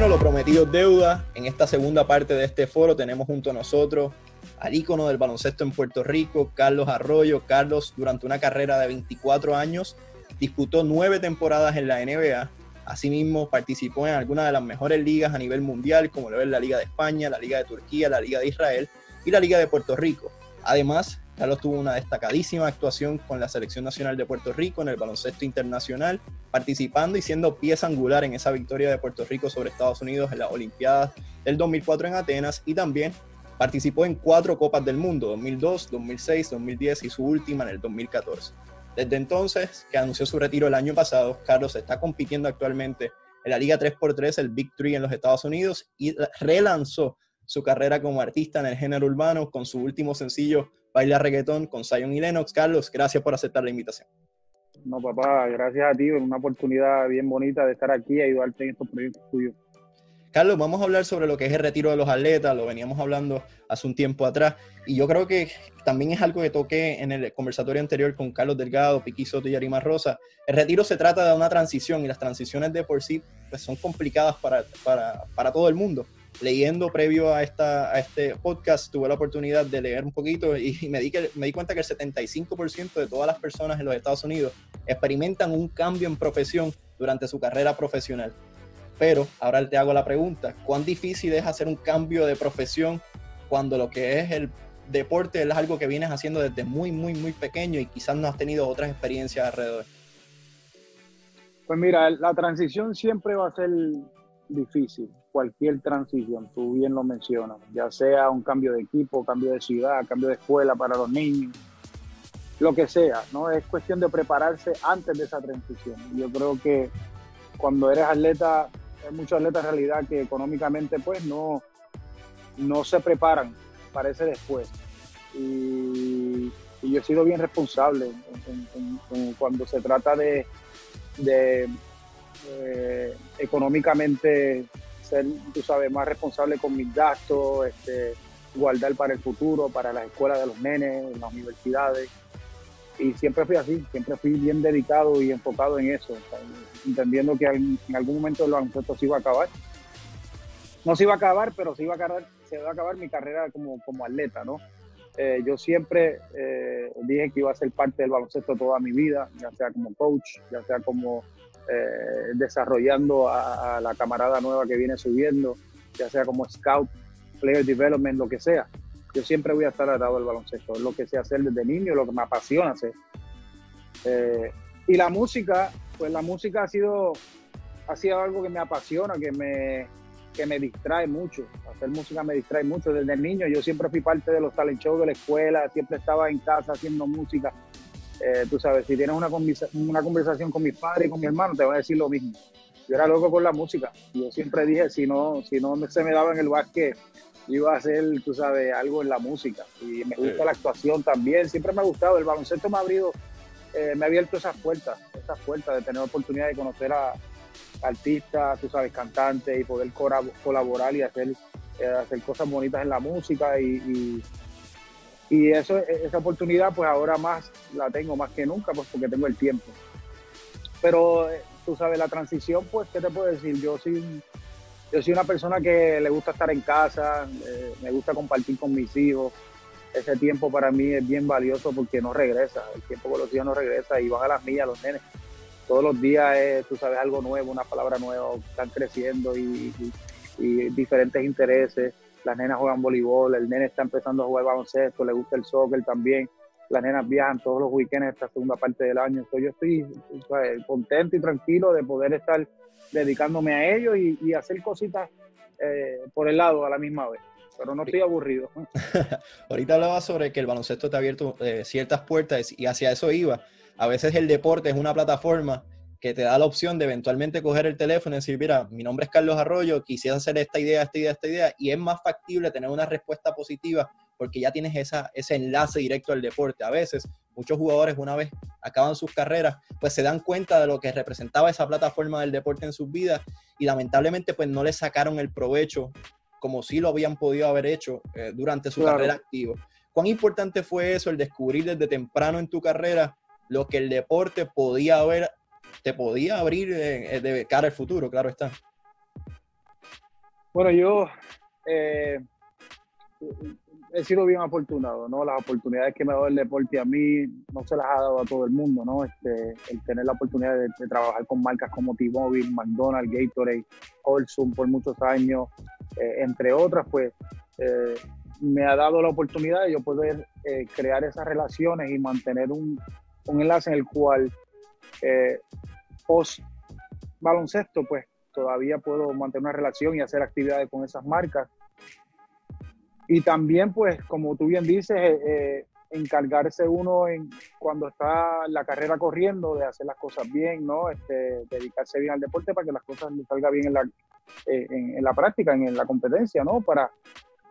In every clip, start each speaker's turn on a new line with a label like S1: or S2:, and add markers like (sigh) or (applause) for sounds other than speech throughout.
S1: Bueno, lo prometido deuda. En esta segunda parte de este foro tenemos junto a nosotros al ícono del baloncesto en Puerto Rico, Carlos Arroyo. Carlos, durante una carrera de 24 años, disputó nueve temporadas en la NBA. Asimismo, participó en algunas de las mejores ligas a nivel mundial, como lo es la Liga de España, la Liga de Turquía, la Liga de Israel y la Liga de Puerto Rico. Además, Carlos tuvo una destacadísima actuación con la Selección Nacional de Puerto Rico en el baloncesto internacional, participando y siendo pieza angular en esa victoria de Puerto Rico sobre Estados Unidos en las Olimpiadas del 2004 en Atenas y también participó en cuatro Copas del Mundo, 2002, 2006, 2010 y su última en el 2014. Desde entonces, que anunció su retiro el año pasado, Carlos está compitiendo actualmente en la Liga 3x3, el Big Three en los Estados Unidos, y relanzó su carrera como artista en el género urbano con su último sencillo Baila Reggaetón con Zion y Lennox. Carlos, gracias por aceptar la invitación.
S2: No, papá, gracias a ti, es una oportunidad bien bonita de estar aquí y ayudarte en estos proyectos tuyos.
S1: Carlos, vamos a hablar sobre lo que es el retiro de los atletas, lo veníamos hablando hace un tiempo atrás, y yo creo que también es algo que toqué en el conversatorio anterior con Carlos Delgado, Piqui Soto y Arima Rosa. El retiro se trata de una transición y las transiciones de por sí pues, son complicadas para, para, para todo el mundo. Leyendo previo a, esta, a este podcast, tuve la oportunidad de leer un poquito y me di, que, me di cuenta que el 75% de todas las personas en los Estados Unidos experimentan un cambio en profesión durante su carrera profesional. Pero ahora te hago la pregunta, ¿cuán difícil es hacer un cambio de profesión cuando lo que es el deporte es algo que vienes haciendo desde muy, muy, muy pequeño y quizás no has tenido otras experiencias alrededor?
S2: Pues mira, la transición siempre va a ser difícil, cualquier transición, tú bien lo mencionas, ya sea un cambio de equipo, cambio de ciudad, cambio de escuela para los niños, lo que sea, ¿no? Es cuestión de prepararse antes de esa transición. Yo creo que cuando eres atleta hay muchos atletas en realidad que económicamente pues no, no se preparan para ese después. Y, yo he sido bien responsable cuando se trata de, de eh, económicamente ser, tú sabes, más responsable con mis gastos, este, guardar para el futuro, para las escuelas de los nenes, las universidades y siempre fui así, siempre fui bien dedicado y enfocado en eso, entendiendo que en algún momento el baloncesto se iba a acabar. No se iba a acabar, pero se iba a acabar, se iba a acabar mi carrera como, como atleta, ¿no? Eh, yo siempre eh, dije que iba a ser parte del baloncesto toda mi vida, ya sea como coach, ya sea como eh, desarrollando a, la camarada nueva que viene subiendo, ya sea como scout, player development, lo que sea yo siempre voy a estar al lado del baloncesto. Es lo que sé hacer desde niño, lo que me apasiona hacer. Eh, y la música, pues la música ha sido, ha sido algo que me apasiona, que me, que me distrae mucho. Hacer música me distrae mucho. Desde niño yo siempre fui parte de los talent shows de la escuela, siempre estaba en casa haciendo música. Eh, tú sabes, si tienes una, una conversación con mis padres y con mi hermano, te van a decir lo mismo. Yo era loco con la música. Yo siempre dije, si no, si no se me daba en el básquet iba a hacer, tú sabes, algo en la música. Y me gusta la actuación también. Siempre me ha gustado. El baloncesto me ha abrido, eh, me ha abierto esas puertas, esas puertas de tener oportunidad de conocer a artistas, tú sabes, cantantes y poder colaborar y hacer, eh, hacer cosas bonitas en la música. Y, y, eso, esa oportunidad, pues ahora más la tengo más que nunca, pues porque tengo el tiempo. Pero, eh, tú sabes, la transición, pues, ¿qué te puedo decir? Yo soy yo soy una persona que le gusta estar en casa, eh, me gusta compartir con mis hijos. Ese tiempo para mí es bien valioso porque no regresa. El tiempo con los hijos no regresa y van a las millas los nenes. Todos los días es, tú sabes, algo nuevo, una palabra nueva, están creciendo y, diferentes intereses. Las nenas juegan voleibol, el nene está empezando a jugar baloncesto, le gusta el soccer también. Las nenas viajan todos los weekends esta segunda parte del año. Entonces yo estoy contento y tranquilo de poder estar dedicándome a ello y, hacer cositas eh, por el lado a la misma vez. Pero no estoy aburrido. (laughs)
S1: Ahorita hablaba sobre que el baloncesto te ha abierto eh, ciertas puertas y hacia eso iba. A veces el deporte es una plataforma que te da la opción de eventualmente coger el teléfono y decir, mira, mi nombre es Carlos Arroyo, quisiera hacer esta idea, esta idea, esta idea, y es más factible tener una respuesta positiva porque ya tienes esa, ese enlace directo al deporte. A veces muchos jugadores una vez acaban sus carreras, pues se dan cuenta de lo que representaba esa plataforma del deporte en sus vidas y lamentablemente pues no le sacaron el provecho como si lo habían podido haber hecho eh, durante su carrera activa. ¿Cuán importante fue eso, el descubrir desde temprano en tu carrera lo que el deporte podía haber, te podía abrir eh, de cara al futuro, claro está?
S2: Bueno, yo eh, he sido bien afortunado, ¿no? Las oportunidades que me ha dado el deporte a mí no se las ha dado a todo el mundo, ¿no? Este, el tener la oportunidad de, trabajar con marcas como T-Mobile, McDonald's, Gatorade, Olsum por muchos años, eh, entre otras, pues eh, me ha dado la oportunidad de yo poder eh, crear esas relaciones y mantener un, un enlace en el cual post baloncesto, pues todavía puedo mantener una relación y hacer actividades con esas marcas y también, pues, como tú bien dices, eh, eh, encargarse uno en cuando está la carrera corriendo de hacer las cosas bien, ¿no? Este, dedicarse bien al deporte para que las cosas le salgan bien en la, eh, en, la práctica, en, la competencia, ¿no? Para,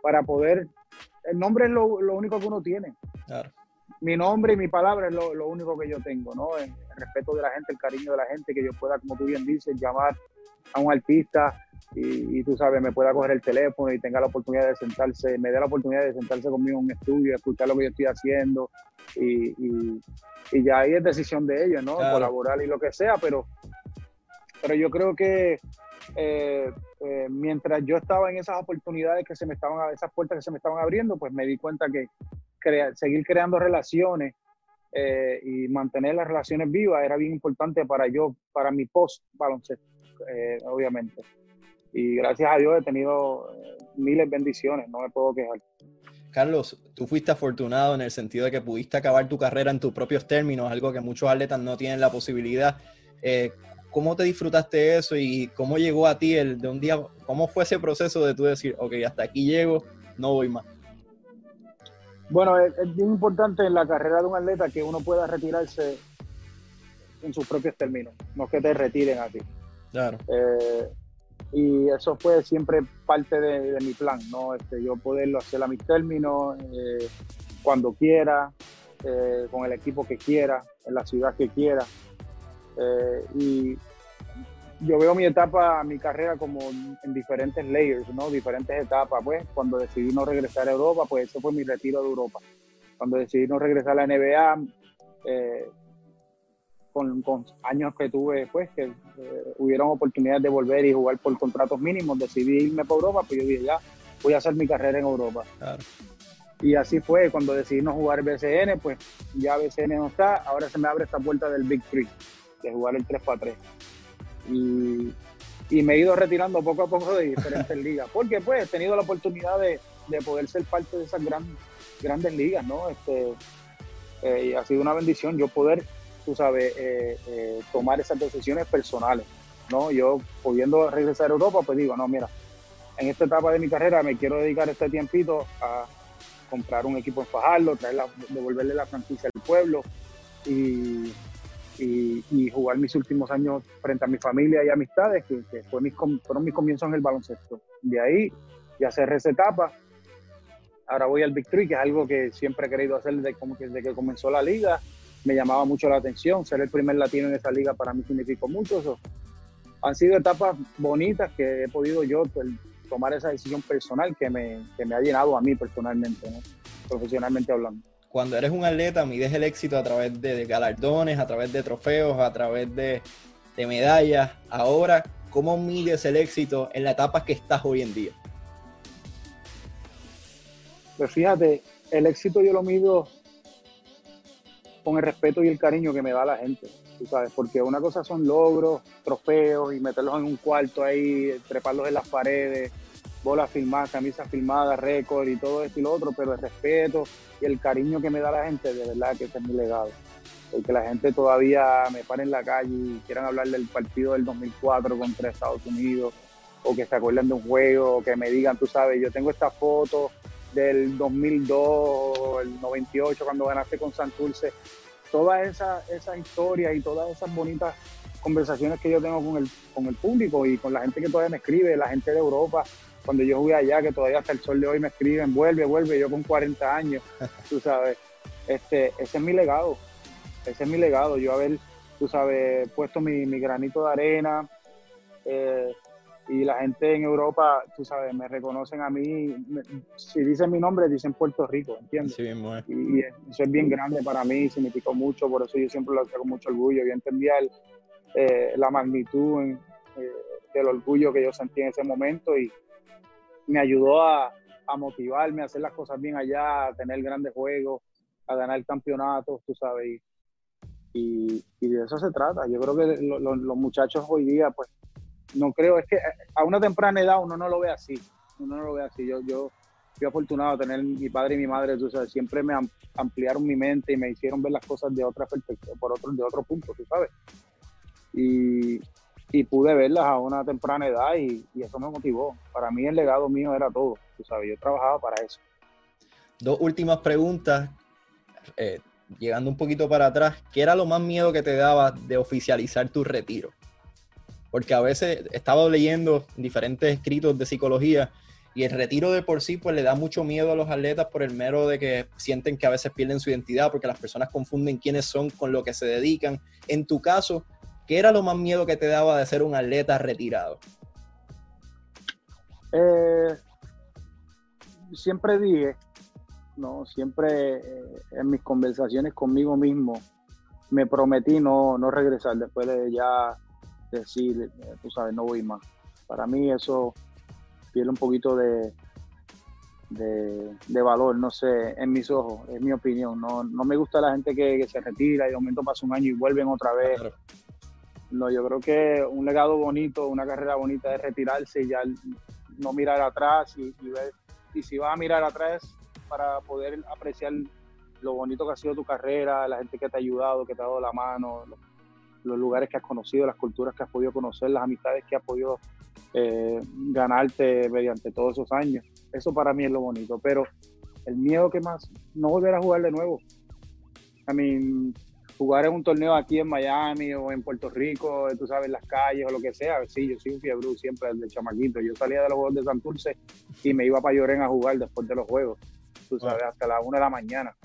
S2: para poder... El nombre es lo, lo único que uno tiene. Claro. Mi nombre y mi palabra es lo, lo único que yo tengo, ¿no? El, el respeto de la gente, el cariño de la gente, que yo pueda, como tú bien dices, llamar a un artista y, tú sabes, me pueda coger el teléfono y tenga la oportunidad de sentarse, me dé la oportunidad de sentarse conmigo en un estudio, escuchar lo que yo estoy haciendo y, y, ya ahí es decisión de ellos, ¿no? Colaborar y lo que sea, pero, pero yo creo que eh, eh, mientras yo estaba en esas oportunidades que se me estaban, esas puertas que se me estaban abriendo, pues me di cuenta que seguir creando relaciones eh, y mantener las relaciones vivas era bien importante para yo, para mi post baloncesto, obviamente y gracias a Dios he tenido eh, miles de bendiciones, no me puedo quejar.
S1: Carlos, tú fuiste afortunado en el sentido de que pudiste acabar tu carrera en tus propios términos, algo que muchos atletas no tienen la posibilidad. Eh, ¿Cómo te disfrutaste eso y cómo llegó a ti el de un día, cómo fue ese proceso de tú decir, ok, hasta aquí llego, no voy más?
S2: Bueno, es, bien importante en la carrera de un atleta que uno pueda retirarse en sus propios términos, no que te retiren a ti. Claro. Eh, y eso fue siempre parte de, mi plan, ¿no? Este, yo poderlo hacer a mis términos, eh, cuando quiera, eh, con el equipo que quiera, en la ciudad que quiera. Eh, y yo veo mi etapa, mi carrera como en diferentes layers, ¿no? Diferentes etapas, pues. Cuando decidí no regresar a Europa, pues ese fue mi retiro de Europa. Cuando decidí no regresar a la NBA, con, años que tuve después, que eh, hubieron oportunidades de volver y jugar por contratos mínimos, decidí irme para Europa, pues yo dije, ya, voy a hacer mi carrera en Europa. Y así fue, cuando decidí no jugar BCN, pues ya BCN no está, ahora se me abre esta puerta del Big Three, de jugar el 3 para 3. Y, y, me he ido retirando poco a poco de diferentes (laughs) ligas, porque pues he tenido la oportunidad de, de poder ser parte de esas gran, grandes ligas, ¿no? Este, eh, ha sido una bendición yo poder tú sabes, eh, eh, tomar esas decisiones personales, ¿no? Yo, pudiendo regresar a Europa, pues digo, no, mira, en esta etapa de mi carrera me quiero dedicar este tiempito a comprar un equipo en Fajardo, traerla, devolverle la franquicia al pueblo y, y, jugar mis últimos años frente a mi familia y amistades, que, fue mis, fueron mis comienzos en el baloncesto. De ahí ya cerré esa etapa. Ahora voy al Big Three, que es algo que siempre he querido hacer desde, como que, desde que comenzó la liga me llamaba mucho la atención. Ser el primer latino en esa liga para mí significó mucho. Eso. Han sido etapas bonitas que he podido yo pues, tomar esa decisión personal que me, que me ha llenado a mí personalmente, profesionalmente hablando.
S1: Cuando eres un atleta, mides el éxito a través de galardones, a través de trofeos, a través de, medallas. Ahora, ¿cómo mides el éxito en la etapa que estás hoy en día?
S2: Pues fíjate, el éxito yo lo mido con el respeto y el cariño que me da la gente, sabes, porque una cosa son logros, trofeos y meterlos en un cuarto ahí, treparlos en las paredes, bolas filmadas, camisas filmadas, récord y todo esto y lo otro, pero el respeto y el cariño que me da la gente, de verdad que ese es mi legado. El que la gente todavía me pare en la calle y quieran hablar del partido del 2004 contra Estados Unidos, o que se acuerden de un juego, o que me digan, tú sabes, yo tengo esta foto del 2002, el 98, cuando ganaste con Santurce, todas esas esa historias y todas esas bonitas conversaciones que yo tengo con el, con el público y con la gente que todavía me escribe, la gente de Europa, cuando yo jugué allá, que todavía hasta el sol de hoy me escriben, vuelve, vuelve, yo con 40 años, (laughs) tú sabes, este, ese es mi legado, ese es mi legado, yo haber, tú sabes, puesto mi, mi granito de arena, eh, y la gente en Europa, tú sabes, me reconocen a mí, si dicen mi nombre, dicen Puerto Rico, ¿entiendes? Sí, y, eso es bien grande para mí, significó mucho, por eso yo siempre lo hago con mucho orgullo. Yo entendía eh, la magnitud eh, del orgullo que yo sentí en ese momento y, me ayudó a, motivarme, a hacer las cosas bien allá, a tener grandes juegos, a ganar campeonatos, tú sabes. Y, y, de eso se trata. Yo creo que los muchachos hoy día, pues, no creo, es que a una temprana edad uno no lo ve así. Uno no lo ve así. Yo, yo fui afortunado de tener mi padre y mi madre, tú sabes, siempre me ampliaron mi mente y me hicieron ver las cosas de otra perspectiva, por otro, de otro punto, tú sabes. Y, y pude verlas a una temprana edad y, eso me motivó. Para mí el legado mío era todo, tú sabes, yo trabajaba para eso.
S1: Dos últimas preguntas, eh, llegando un poquito para atrás, ¿qué era lo más miedo que te daba de oficializar tu retiro? Porque a veces he estado leyendo diferentes escritos de psicología y el retiro de por sí pues le da mucho miedo a los atletas por el mero de que sienten que a veces pierden su identidad porque las personas confunden quiénes son con lo que se dedican. En tu caso, ¿Qué era lo más miedo que te daba de ser un atleta retirado?
S2: Eh, siempre dije, no, siempre eh, en mis conversaciones conmigo mismo me prometí no, no regresar después de ya decir, eh, tú sabes, no voy más. Para mí eso pierde un poquito de, de, valor, no sé, en mis ojos, es mi opinión. No, no me gusta la gente que, se retira y de momento pasa un año y vuelven otra vez. No, yo creo que un legado bonito, una carrera bonita es retirarse y ya no mirar atrás y, ver. Y si vas a mirar atrás para poder apreciar lo bonito que ha sido tu carrera, la gente que te ha ayudado, que te ha dado la mano, los, lugares que has conocido, las culturas que has podido conocer, las amistades que has podido eh, ganarte mediante todos esos años. Eso para mí es lo bonito. Pero el miedo que más, no volver a jugar de nuevo. A mí, jugar en un torneo aquí en Miami o en Puerto Rico, tú sabes, las calles o lo que sea, sí, yo soy un fiebre siempre de chamaquito. Yo salía de los juegos de Santurce y me iba para Lloren a jugar después de los juegos, tú sabes, hasta las una de la mañana.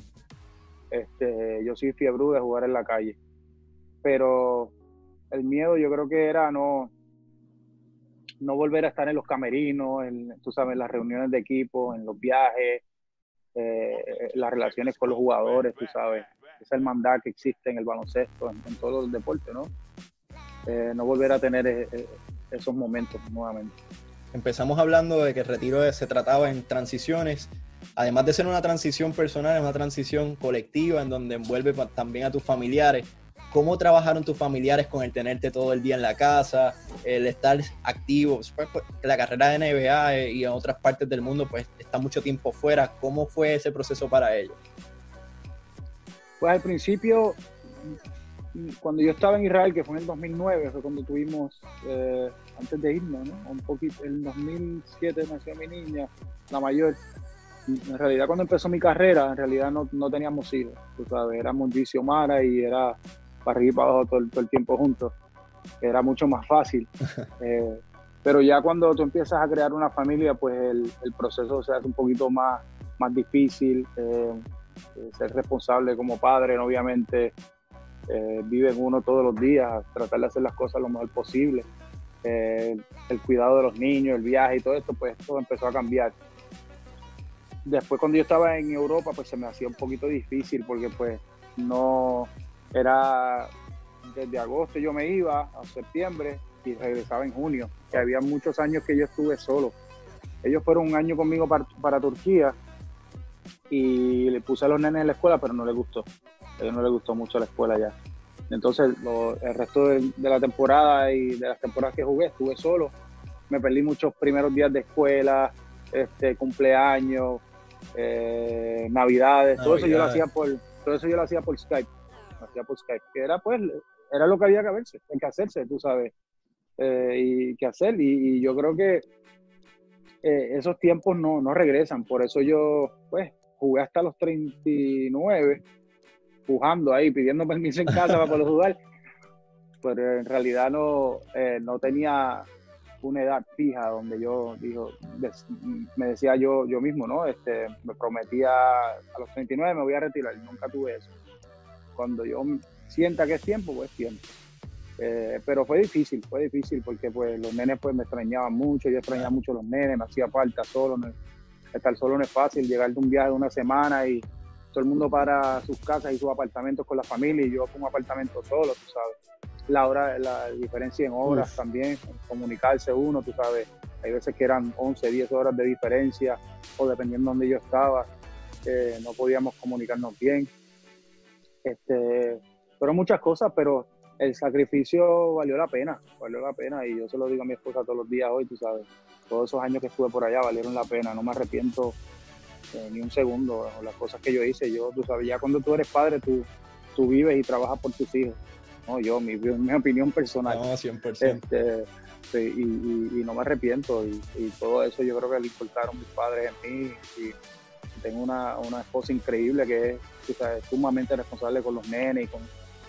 S2: Este, yo soy fiebre de jugar en la calle. Pero el miedo yo creo que era no, no volver a estar en los camerinos, en, tú sabes, en las reuniones de equipo, en los viajes, eh, las relaciones con los jugadores, tú sabes esa hermandad que existe en el baloncesto, en, todos los deportes, ¿no? Eh, no volver a tener eh, eh, esos momentos nuevamente.
S1: Empezamos hablando de que el retiro se trataba en transiciones. Además de ser una transición personal, es una transición colectiva en donde envuelve también a tus familiares. ¿Cómo trabajaron tus familiares con el tenerte todo el día en la casa, el estar activo? Pues, pues, la carrera de NBA y en otras partes del mundo pues está mucho tiempo fuera. ¿Cómo fue ese proceso para ellos?
S2: Pues al principio, cuando yo estaba en Israel, que fue en el 2009, fue cuando tuvimos, eh, antes de irnos, ¿no? Un poquito, en 2007 nació mi niña, la mayor. En realidad cuando empezó mi carrera, en realidad no, no teníamos hijos, tú sabes, éramos Dicio Mara y era para arriba y para abajo todo, el tiempo juntos. Era mucho más fácil. (laughs) Eh, pero ya cuando tú empiezas a crear una familia, pues el, el proceso se hace un poquito más, más difícil. Eh, ser responsable como padre, obviamente, eh, vive uno todos los días, tratar de hacer las cosas lo mejor posible. Eh, el cuidado de los niños, el viaje y todo esto, pues todo empezó a cambiar. Después cuando yo estaba en Europa, pues se me hacía un poquito difícil porque pues no era desde agosto yo me iba a septiembre y regresaba en junio, que había muchos años que yo estuve solo. Ellos fueron un año conmigo para Turquía y le puse a los nenes en la escuela, pero no les gustó. A ellos no les gustó mucho la escuela ya. Entonces, el resto de, la temporada y de las temporadas que jugué, estuve solo. Me perdí muchos primeros días de escuela, este, cumpleaños, eh, navidades, todo eso yo lo hacía por, todo eso yo lo hacía por Skype. Lo hacía por Skype, que era pues, era lo que había que hacerse, que hacerse, tú sabes, eh, y que hacer. Y, yo creo que eh, esos tiempos no, no regresan. Por eso yo, pues, jugué hasta los 39, pujando ahí, pidiendo (laughs) permiso en casa para poder jugar. Pero en realidad no, eh, no tenía una edad fija donde yo dijo, me decía yo yo mismo, ¿no? Este, me prometía a los 39 me voy a retirar, nunca tuve eso. Cuando yo sienta que es tiempo, pues tiempo. Eh, pero fue difícil, fue difícil porque pues los nenes pues me extrañaban mucho, yo extrañaba mucho a los nenes, me hacía falta solo, estar solo no es fácil, llegar de un viaje de una semana y todo el mundo para sus casas y sus apartamentos con la familia y yo con un apartamento solo, tú sabes. La hora, la diferencia en horas también, comunicarse uno, tú sabes, hay veces que eran 11, 10 horas de diferencia, o dependiendo de donde yo estaba, eh, no podíamos comunicarnos bien. Este, fueron muchas cosas, pero el sacrificio valió la pena, valió la pena, y yo se lo digo a mi esposa todos los días hoy, tú sabes, todos esos años que estuve por allá valieron la pena, no me arrepiento eh, ni un segundo, las cosas que yo hice, yo, tú sabes, ya cuando tú eres padre, tú, tú vives y trabajas por tus hijos, no, yo, mi, mi opinión personal.
S1: No, 100%.
S2: Este, y, no me arrepiento. Y, todo eso yo creo que le importaron mis padres en mí. Y tengo una, esposa increíble que es sumamente responsable con los nenes y con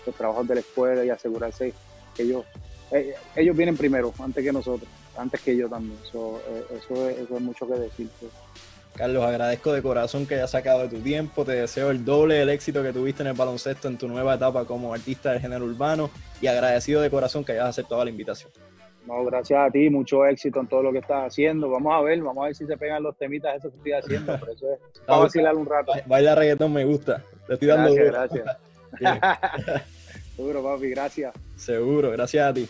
S2: los trabajos de la escuela y asegurarse que ellos, eh, ellos vienen primero, antes que nosotros, antes que yo también. Eh, eso, es, eso es mucho que decir.
S1: Carlos, agradezco de corazón que hayas sacado de tu tiempo. Te deseo el doble del éxito que tuviste en el baloncesto en tu nueva etapa como artista del género urbano y agradecido de corazón que hayas aceptado la invitación.
S2: No, gracias a ti, mucho éxito en todo lo que estás haciendo. Vamos a ver, vamos a ver si se pegan los temitas eso que estoy haciendo. Por eso es, (laughs) vamos a vacilar un rato.
S1: Baila reggaetón, me gusta. Te estoy dando
S2: Gracias, gracias. (laughs) (laughs) Seguro, papi, gracias.
S1: Seguro, gracias a ti.